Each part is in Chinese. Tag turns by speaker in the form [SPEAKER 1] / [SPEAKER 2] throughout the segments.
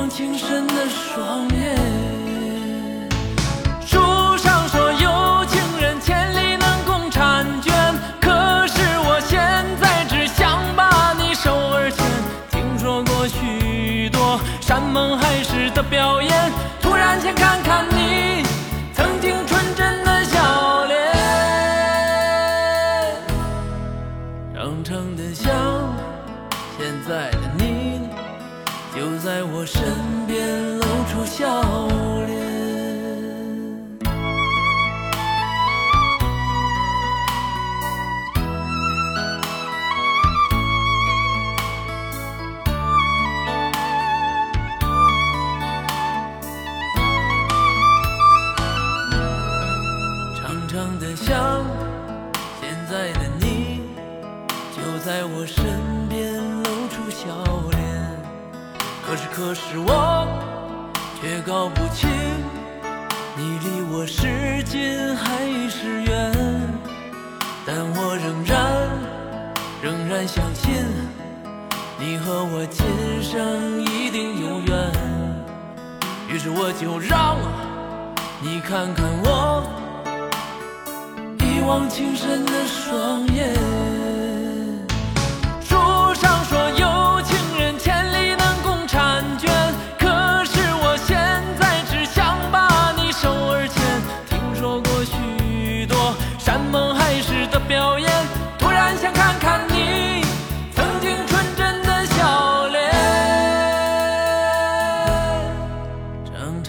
[SPEAKER 1] 望情深的双眼。书上说有情人千里能共婵娟，可是我现在只想把你手儿牵。听说过许多山盟海誓的表演，突然间看看你就在我身边露出笑脸。长长的想，现在的你就在我身可是我却搞不清，你离我是近还是远。但我仍然仍然相信，你和我今生一定有缘。于是我就让你看看我。一往情深的双眼。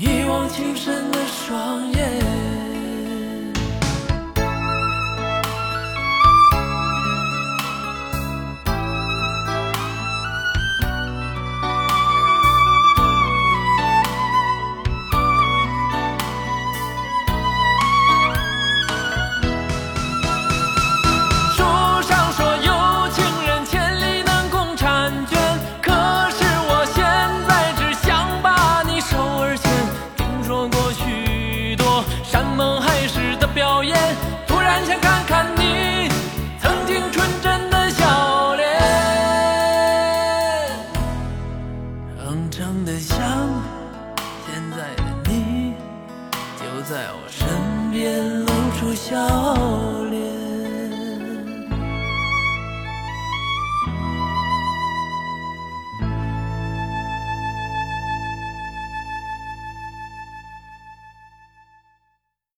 [SPEAKER 1] 一往情深的双眼。身边露出笑脸。